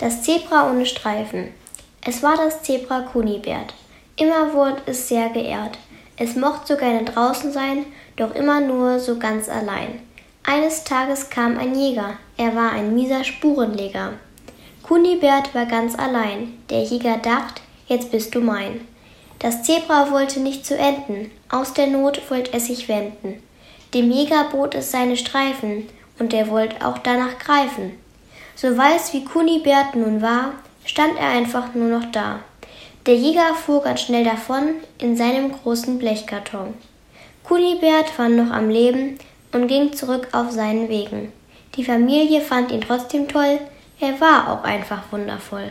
Das Zebra ohne Streifen. Es war das Zebra Kunibert. Immer wurde es sehr geehrt. Es mochte so gerne draußen sein, doch immer nur so ganz allein. Eines Tages kam ein Jäger, er war ein mieser Spurenleger. Kunibert war ganz allein. Der Jäger dacht, jetzt bist du mein. Das Zebra wollte nicht zu enden, aus der Not wollt es sich wenden. Dem Jäger bot es seine Streifen, und er wollt auch danach greifen. So weiß wie Kunibert nun war, stand er einfach nur noch da. Der Jäger fuhr ganz schnell davon in seinem großen Blechkarton. Kunibert war noch am Leben und ging zurück auf seinen Wegen. Die Familie fand ihn trotzdem toll, er war auch einfach wundervoll.